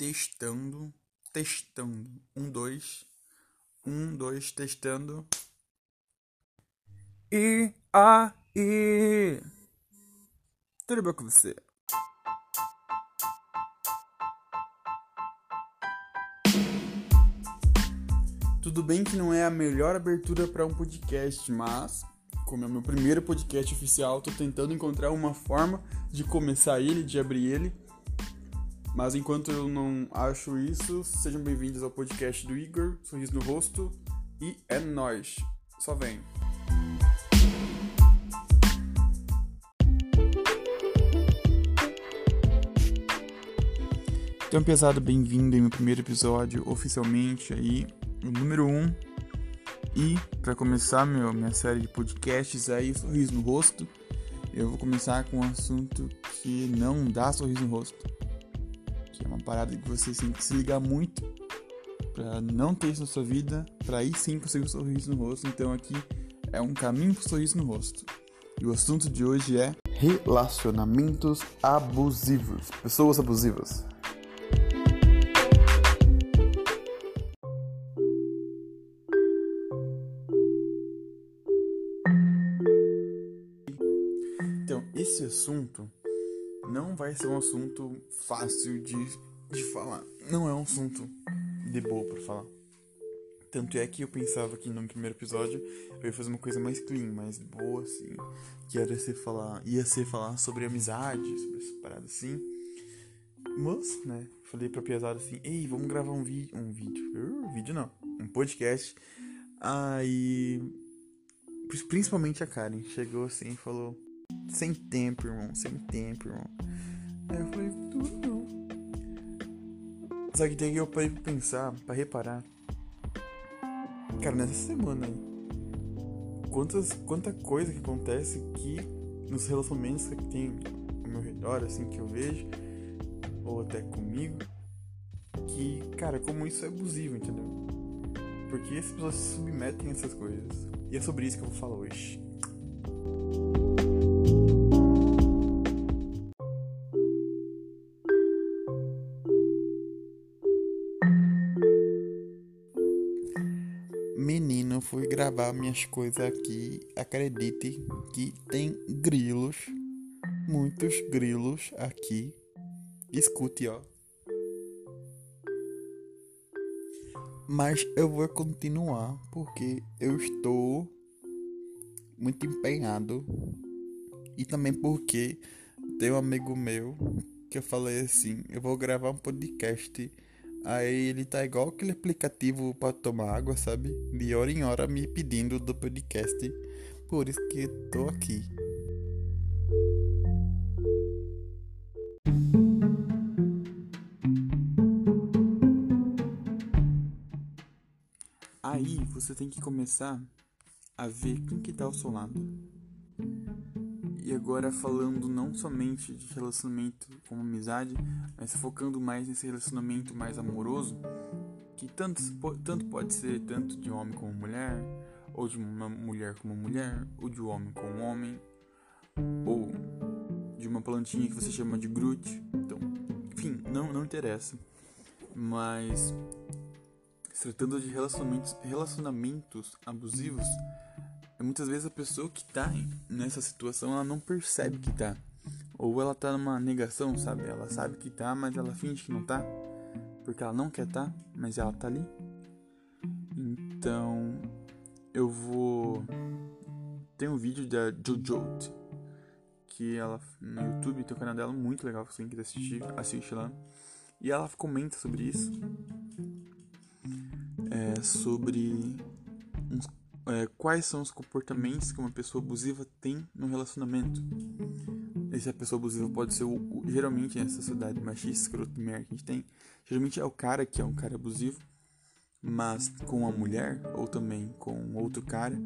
Testando, testando. Um, dois. Um, dois, testando. E aí? Tudo bem com você? Tudo bem que não é a melhor abertura para um podcast, mas como é o meu primeiro podcast oficial, tô tentando encontrar uma forma de começar ele, de abrir ele. Mas enquanto eu não acho isso, sejam bem-vindos ao podcast do Igor, Sorriso no Rosto, e é nóis. Só vem. Então, pesado, bem-vindo em meu primeiro episódio oficialmente aí, o número 1. Um. E para começar meu, minha série de podcasts aí, Sorriso no Rosto, eu vou começar com um assunto que não dá sorriso no rosto. Que é uma parada que você tem que se ligar muito para não ter isso na sua vida, para aí sim conseguir um sorriso no rosto. Então aqui é um caminho pro sorriso no rosto. E o assunto de hoje é relacionamentos abusivos, pessoas abusivas. Então, esse assunto não vai ser um assunto fácil de, de falar. Não é um assunto de boa para falar. Tanto é que eu pensava que no primeiro episódio eu ia fazer uma coisa mais clean, mais boa, assim. Que ia ser falar, ia ser falar sobre amizade, sobre essa parada assim. Mas, né, falei pra Piazada assim, ei, vamos gravar um vídeo. Um vídeo. Uh, vídeo não, um podcast. Aí. Principalmente a Karen chegou assim e falou: Sem tempo, irmão, sem tempo, irmão. Aí eu falei: Tudo não. Só que daí eu parei pra pensar, pra reparar. Cara, nessa semana aí, quantas, quanta coisa que acontece que nos relacionamentos que tem ao meu redor, assim, que eu vejo, ou até comigo, que, cara, como isso é abusivo, entendeu? Porque as pessoas se submetem a essas coisas. E é sobre isso que eu vou falar hoje. Menino, fui gravar minhas coisas aqui. Acredite que tem grilos, muitos grilos aqui. Escute, ó. Mas eu vou continuar porque eu estou muito empenhado. E também porque tem um amigo meu que eu falei assim, eu vou gravar um podcast. Aí ele tá igual aquele aplicativo para tomar água, sabe? De hora em hora me pedindo do podcast. Por isso que tô aqui. Aí você tem que começar a ver quem que tá ao seu lado. E agora falando não somente de relacionamento como amizade, mas focando mais nesse relacionamento mais amoroso, que tanto, tanto pode ser tanto de homem como mulher, ou de uma mulher com uma mulher, ou de um homem com homem, ou de uma plantinha que você chama de Groot. Então, enfim, não, não interessa. Mas tratando de relacionamentos, relacionamentos abusivos, muitas vezes a pessoa que tá nessa situação ela não percebe que tá. Ou ela tá numa negação, sabe? Ela sabe que tá, mas ela finge que não tá. Porque ela não quer tá, mas ela tá ali. Então, eu vou. Tem um vídeo da Jojo que ela no YouTube tem o canal dela muito legal, se você quiser assistir, assiste lá. E ela comenta sobre isso. É, sobre uns é, quais são os comportamentos que uma pessoa abusiva tem no relacionamento. Essa pessoa abusiva pode ser, o, o, geralmente, nessa sociedade machista, escroto, merda que a gente tem, geralmente é o cara que é um cara abusivo, mas com a mulher, ou também com outro cara,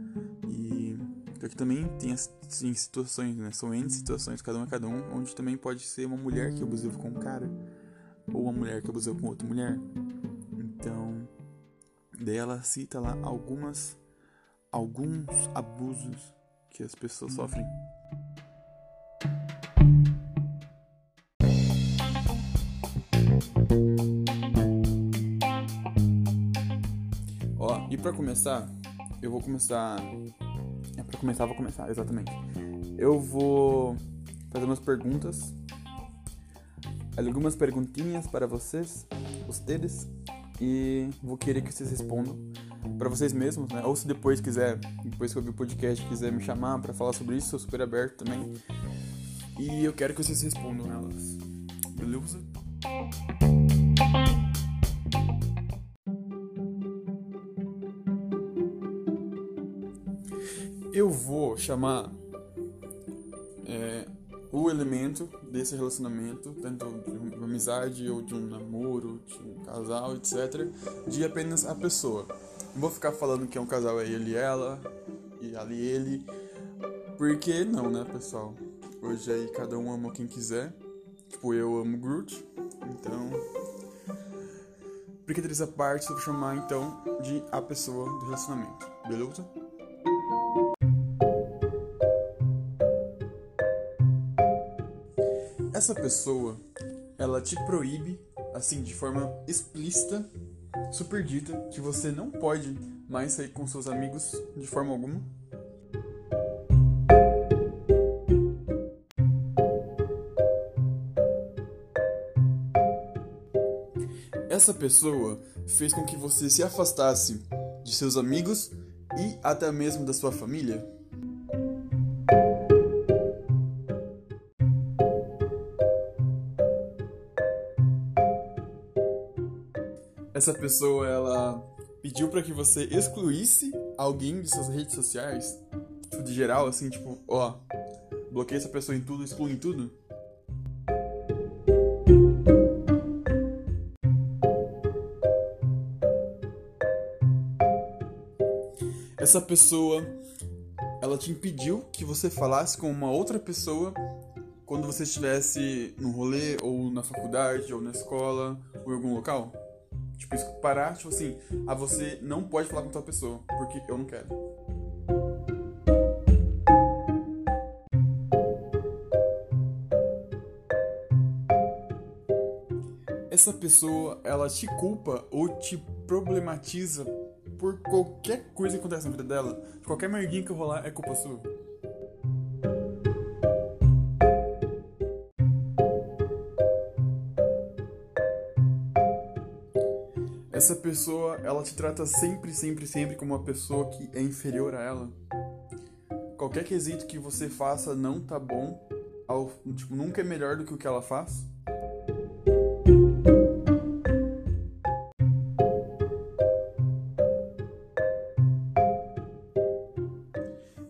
e aqui também tem as tem situações, né? São N situações, cada um é cada um, onde também pode ser uma mulher que é abusiva com um cara, ou uma mulher que é abusiva com outra mulher. Então, daí ela cita lá algumas alguns abusos que as pessoas hum. sofrem. Ó, e para começar, eu vou começar. É para começar, vou começar, exatamente. Eu vou fazer umas perguntas. Algumas perguntinhas para vocês, vocês, e vou querer que vocês respondam para vocês mesmos, né? Ou se depois quiser, depois que eu ouvir o podcast, quiser me chamar para falar sobre isso, sou super aberto também. E eu quero que vocês respondam elas. Beleza? Eu vou chamar é, o elemento desse relacionamento, tanto de uma amizade ou de um namoro, de um casal, etc., de apenas a pessoa. Não vou ficar falando que é um casal é ele e ela, e ali ele, porque não, né, pessoal? Hoje aí cada um ama quem quiser. Tipo, eu amo Groot, então. Brincadeira essa parte, eu vou chamar então de a pessoa do relacionamento, beleza? essa pessoa, ela te proíbe, assim, de forma explícita, super dita, que você não pode mais sair com seus amigos de forma alguma. Essa pessoa fez com que você se afastasse de seus amigos e até mesmo da sua família. Essa pessoa ela pediu para que você excluísse alguém de suas redes sociais, tipo, de geral, assim, tipo, ó, bloqueia essa pessoa em tudo, exclui em tudo. Essa pessoa, ela te impediu que você falasse com uma outra pessoa quando você estivesse no rolê, ou na faculdade, ou na escola, ou em algum local? Tipo, isso parar, tipo assim, a você não pode falar com tal pessoa, porque eu não quero. Essa pessoa, ela te culpa ou te problematiza por qualquer coisa que acontece na vida dela. Qualquer merdinha que rolar é culpa sua. Essa pessoa, ela te trata sempre, sempre, sempre como uma pessoa que é inferior a ela. Qualquer quesito que você faça não tá bom, ao, tipo, nunca é melhor do que o que ela faz.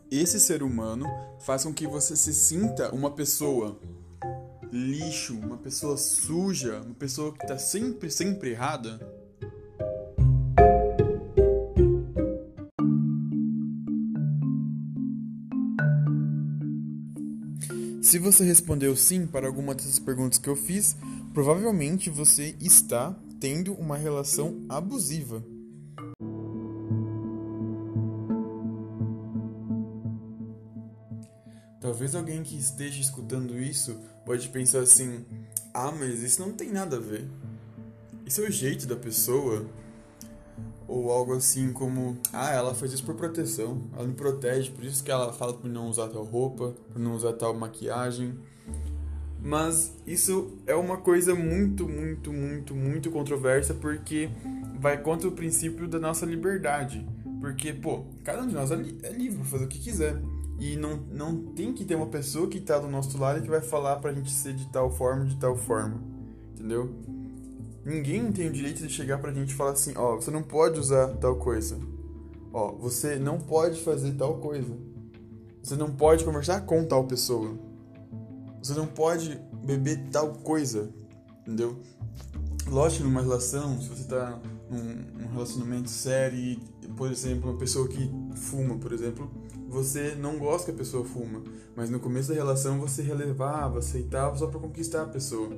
Esse ser humano faz com que você se sinta uma pessoa lixo, uma pessoa suja, uma pessoa que tá sempre, sempre errada. Se você respondeu sim para alguma dessas perguntas que eu fiz, provavelmente você está tendo uma relação abusiva. Talvez alguém que esteja escutando isso pode pensar assim: ah, mas isso não tem nada a ver. Isso é o jeito da pessoa. Ou algo assim como, ah, ela faz isso por proteção, ela me protege, por isso que ela fala para não usar tal roupa, para não usar tal maquiagem. Mas isso é uma coisa muito, muito, muito, muito controversa porque vai contra o princípio da nossa liberdade. Porque, pô, cada um de nós é, é livre para fazer o que quiser. E não, não tem que ter uma pessoa que está do nosso lado que vai falar pra gente ser de tal forma, de tal forma. Entendeu? Ninguém tem o direito de chegar pra gente e falar assim, ó, oh, você não pode usar tal coisa. Ó, oh, você não pode fazer tal coisa. Você não pode conversar com tal pessoa. Você não pode beber tal coisa. Entendeu? Lógico, numa relação, se você tá num, num relacionamento sério e, por exemplo, uma pessoa que fuma, por exemplo, você não gosta que a pessoa fuma, mas no começo da relação você relevava, aceitava só para conquistar a pessoa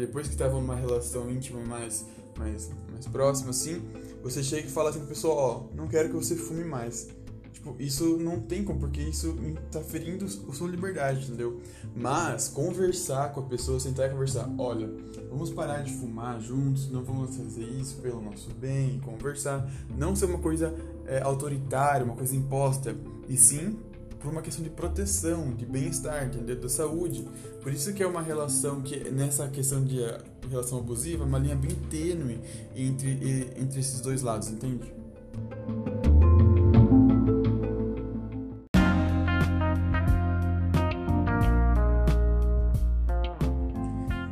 depois que estava numa relação íntima mais, mais, mais próxima, assim, você chega e fala assim pra pessoa, ó, oh, não quero que você fume mais. Tipo, isso não tem como, porque isso tá ferindo a sua liberdade, entendeu? Mas conversar com a pessoa, sentar e conversar, olha, vamos parar de fumar juntos, não vamos fazer isso pelo nosso bem, conversar, não ser uma coisa é, autoritária, uma coisa imposta, e sim por uma questão de proteção, de bem-estar, entendeu? Da saúde. Por isso que é uma relação que, nessa questão de eh, relação abusiva, é uma linha bem tênue entre, entre esses dois lados, entende?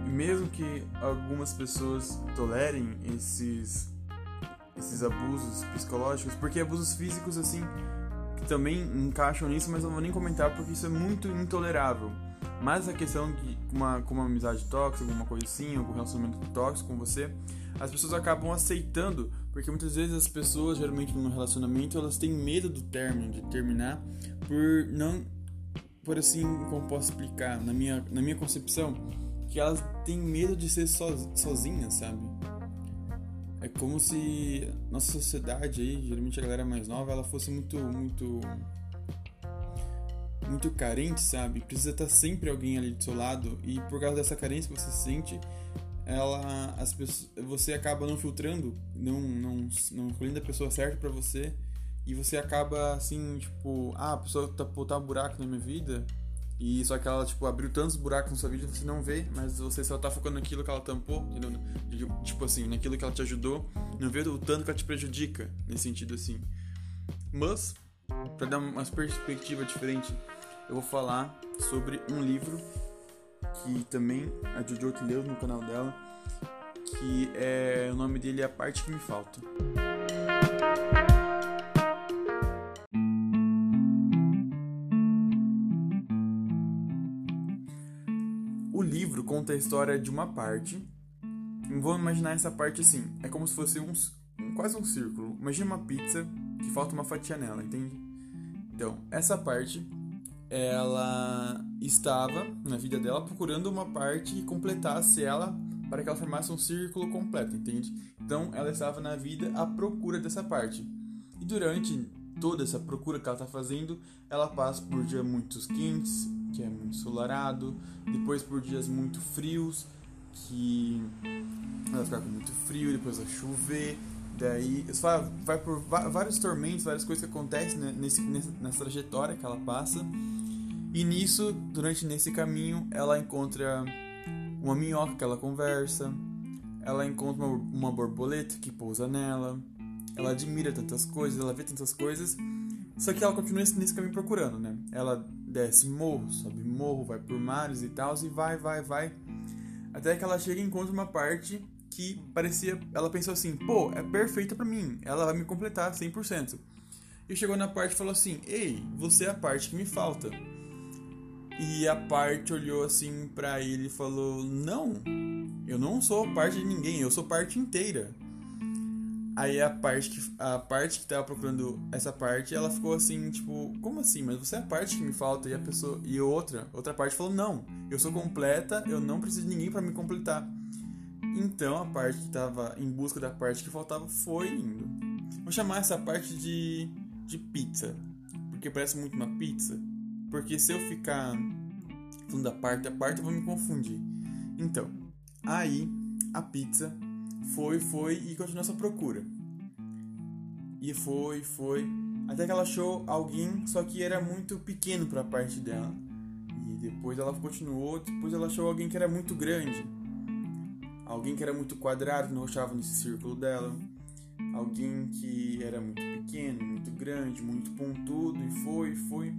E mesmo que algumas pessoas tolerem esses esses abusos psicológicos, porque abusos físicos assim também encaixam nisso, mas não vou nem comentar porque isso é muito intolerável. Mas a questão de uma, com uma amizade tóxica, alguma coisa assim, algum relacionamento tóxico com você, as pessoas acabam aceitando, porque muitas vezes as pessoas, geralmente num relacionamento, elas têm medo do término, de terminar, por não, por assim, como posso explicar, na minha, na minha concepção, que elas têm medo de ser sozinhas, sabe? É como se nossa sociedade aí, geralmente a galera mais nova, ela fosse muito, muito, muito carente, sabe? Precisa estar sempre alguém ali do seu lado e por causa dessa carência que você sente, ela, as pessoas, você acaba não filtrando, não, não, não escolhendo a pessoa certa para você e você acaba assim, tipo, ah, a pessoa tá botar um buraco na minha vida e só que ela, tipo, abriu tantos buracos na sua vida que você não vê, mas você só tá focando naquilo que ela tampou, entendeu? Tipo assim, naquilo que ela te ajudou, não vê o tanto que ela te prejudica, nesse sentido assim. Mas, para dar uma perspectiva diferente, eu vou falar sobre um livro que também a Jojo leu no canal dela, que é o nome dele é A Parte Que Me Falta. Conta a história de uma parte. Vou imaginar essa parte assim: é como se fosse um, quase um círculo. Imagina uma pizza que falta uma fatia nela, entende? Então, essa parte ela estava na vida dela procurando uma parte que completasse ela para que ela formasse um círculo completo, entende? Então, ela estava na vida à procura dessa parte. E durante toda essa procura que ela está fazendo, ela passa por dias muito quentes, que é muito ensolarado, depois por dias muito frios, que ela fica com muito frio, depois vai chover, daí vai, por vários tormentos, várias coisas que acontecem né, nesse, nessa trajetória que ela passa. E nisso, durante nesse caminho, ela encontra uma minhoca que ela conversa, ela encontra uma, uma borboleta que pousa nela, ela admira tantas coisas, ela vê tantas coisas, só que ela continua nesse caminho procurando, né? Ela desce morro, sobe morro, vai por mares e tal, e vai, vai, vai. Até que ela chega e encontra uma parte que parecia. Ela pensou assim: pô, é perfeita para mim, ela vai me completar 100%. E chegou na parte e falou assim: ei, você é a parte que me falta. E a parte olhou assim para ele e falou: não, eu não sou parte de ninguém, eu sou parte inteira. Aí a parte que a parte que tava procurando essa parte, ela ficou assim, tipo, como assim? Mas você é a parte que me falta e a pessoa e outra, outra parte falou: "Não, eu sou completa, eu não preciso de ninguém para me completar". Então a parte que tava em busca da parte que faltava foi indo. Vou chamar essa parte de de pizza, porque parece muito uma pizza. Porque se eu ficar falando da parte a parte, eu vou me confundir. Então, aí a pizza foi, foi e continuou essa procura. E foi, foi, até que ela achou alguém, só que era muito pequeno para a parte dela. E depois ela continuou, depois ela achou alguém que era muito grande. Alguém que era muito quadrado, não achava nesse círculo dela. Alguém que era muito pequeno, muito grande, muito pontudo, e foi, foi.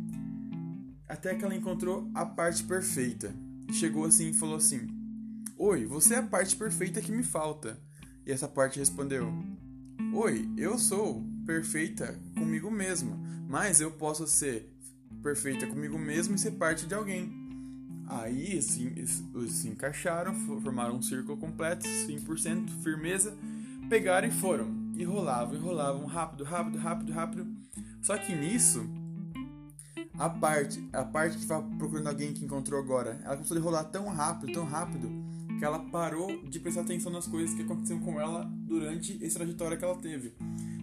Até que ela encontrou a parte perfeita. Chegou assim e falou assim: Oi, você é a parte perfeita que me falta. E essa parte respondeu: Oi, eu sou perfeita comigo mesma, mas eu posso ser perfeita comigo mesma e ser parte de alguém. Aí assim, se encaixaram, formaram um círculo completo, 100% firmeza, pegaram e foram. E rolavam, e rolavam rápido, rápido, rápido, rápido. Só que nisso, a parte, a parte que estava procurando alguém que encontrou agora, ela começou a rolar tão rápido, tão rápido, que ela parou de prestar atenção nas coisas que aconteceram com ela durante essa trajetória que ela teve.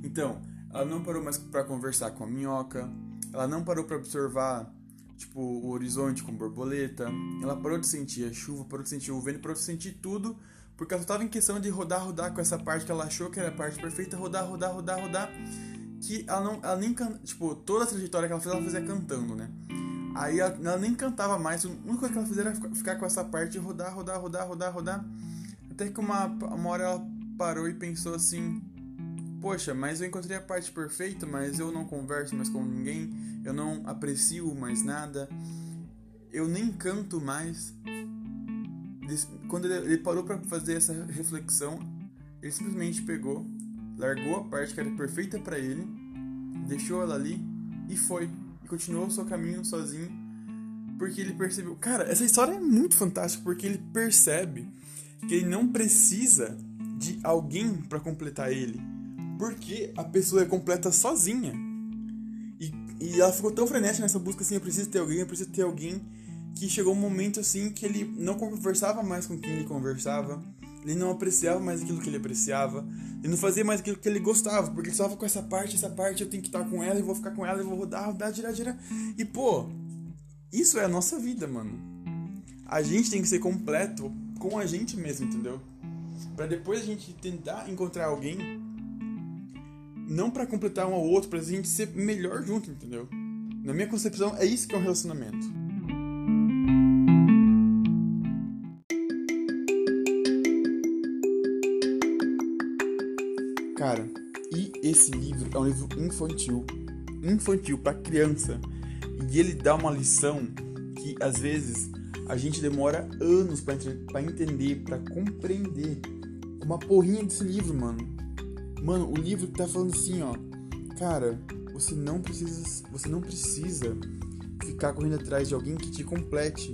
Então, ela não parou mais para conversar com a minhoca, ela não parou para observar tipo o horizonte com borboleta, ela parou de sentir a chuva, parou de sentir o vento, parou de sentir tudo, porque ela só tava em questão de rodar, rodar com essa parte que ela achou que era a parte perfeita, rodar, rodar, rodar, rodar, que ela não, ela nem tipo toda a trajetória que ela fez ela fazia cantando, né? Aí ela, ela, nem cantava mais, a única coisa que ela fazia era ficar com essa parte de rodar, rodar, rodar, rodar, rodar. Até que uma, uma hora ela parou e pensou assim: Poxa, mas eu encontrei a parte perfeita, mas eu não converso mais com ninguém, eu não aprecio mais nada, eu nem canto mais. Quando ele, ele parou para fazer essa reflexão, ele simplesmente pegou, largou a parte que era perfeita para ele, deixou ela ali e foi continuou o seu caminho sozinho, porque ele percebeu. Cara, essa história é muito fantástica porque ele percebe que ele não precisa de alguém para completar ele, porque a pessoa é completa sozinha. E, e ela ficou tão frenética nessa busca assim: eu preciso ter alguém, eu preciso ter alguém. Que chegou um momento assim que ele não conversava mais com quem ele conversava, ele não apreciava mais aquilo que ele apreciava, ele não fazia mais aquilo que ele gostava, porque ele estava com essa parte, essa parte, eu tenho que estar com ela, e vou ficar com ela, e vou rodar, rodar, girar, girar. E pô, isso é a nossa vida, mano. A gente tem que ser completo com a gente mesmo, entendeu? Para depois a gente tentar encontrar alguém, não para completar um ao outro, pra gente ser melhor junto, entendeu? Na minha concepção, é isso que é um relacionamento. Cara, e esse livro é um livro infantil, infantil para criança, e ele dá uma lição que às vezes a gente demora anos para entender, para compreender. Uma porrinha desse livro, mano. Mano, o livro tá falando assim, ó. Cara, você não precisa, você não precisa ficar correndo atrás de alguém que te complete.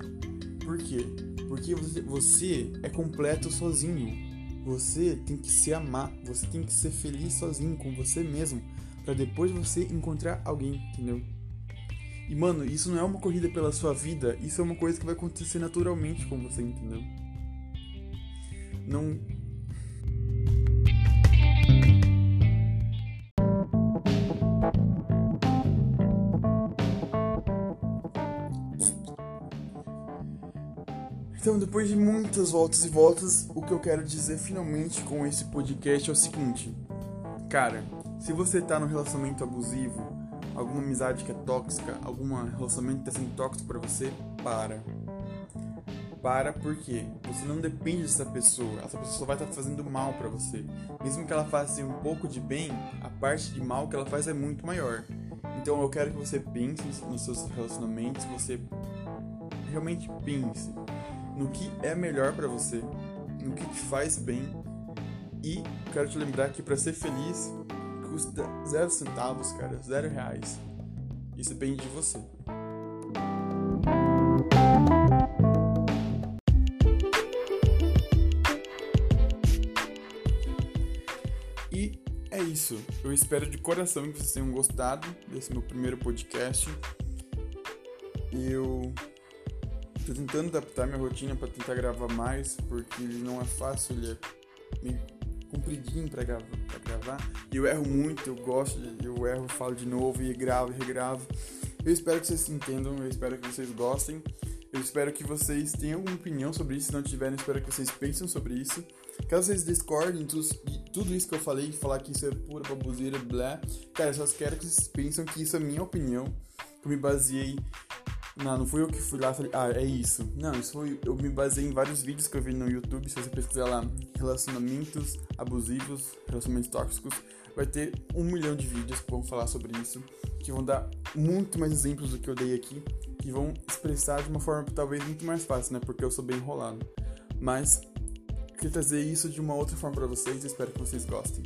Por quê? Porque você, é completo sozinho. Você tem que se amar, você tem que ser feliz sozinho com você mesmo, para depois você encontrar alguém, entendeu? E mano, isso não é uma corrida pela sua vida, isso é uma coisa que vai acontecer naturalmente com você, entendeu? Não Então, depois de muitas voltas e voltas, o que eu quero dizer finalmente com esse podcast é o seguinte: Cara, se você tá num relacionamento abusivo, alguma amizade que é tóxica, algum relacionamento que tá sendo tóxico para você, para. Para porque você não depende dessa pessoa, essa pessoa só vai estar tá fazendo mal para você. Mesmo que ela faça um pouco de bem, a parte de mal que ela faz é muito maior. Então eu quero que você pense nos seus relacionamentos, você realmente pense no que é melhor para você, no que te faz bem. E quero te lembrar que para ser feliz custa zero centavos, cara, zero reais. Isso depende de você. E é isso. Eu espero de coração que vocês tenham gostado desse meu primeiro podcast. Eu Tô tentando adaptar minha rotina para tentar gravar mais, porque não é fácil, ele é meio compridinho para gravar, pra gravar. E eu erro muito, eu gosto, eu erro, falo de novo e gravo e regravo. Eu espero que vocês entendam, eu espero que vocês gostem. Eu espero que vocês tenham alguma opinião sobre isso. Se não tiverem, espero que vocês pensem sobre isso. Caso vocês discordem de tudo isso que eu falei, falar que isso é pura baboseira, blá. Cara, eu só quero que vocês pensem que isso é minha opinião. Que eu me baseei não, não fui eu que fui lá e falei, ah, é isso. Não, isso foi. Eu me baseei em vários vídeos que eu vi no YouTube. Se você pesquisar lá relacionamentos abusivos, relacionamentos tóxicos, vai ter um milhão de vídeos que vão falar sobre isso. Que vão dar muito mais exemplos do que eu dei aqui. Que vão expressar de uma forma talvez muito mais fácil, né? Porque eu sou bem enrolado. Mas, queria trazer isso de uma outra forma para vocês. Espero que vocês gostem.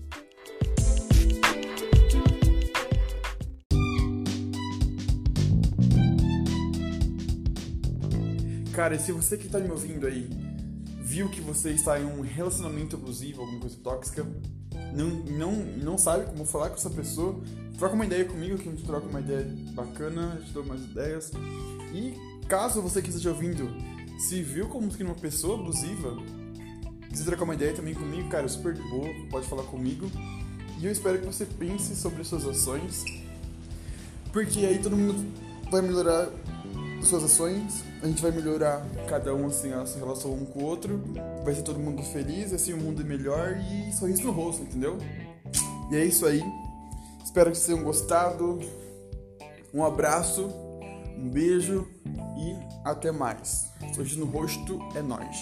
Cara, e se você que tá me ouvindo aí viu que você está em um relacionamento abusivo, alguma coisa tóxica, não, não, não sabe como falar com essa pessoa, troca uma ideia comigo, que a gente troca uma ideia bacana, te dou mais ideias. E caso você que esteja ouvindo se viu como uma pessoa abusiva, quiser trocar uma ideia também comigo, cara, super de boa, pode falar comigo. E eu espero que você pense sobre suas ações, porque aí todo mundo vai melhorar suas ações, a gente vai melhorar cada um assim a sua relação um com o outro, vai ser todo mundo feliz, assim o mundo é melhor e sorriso no rosto, entendeu? E é isso aí. Espero que vocês tenham gostado. Um abraço, um beijo e até mais. Sorriso no rosto é nós.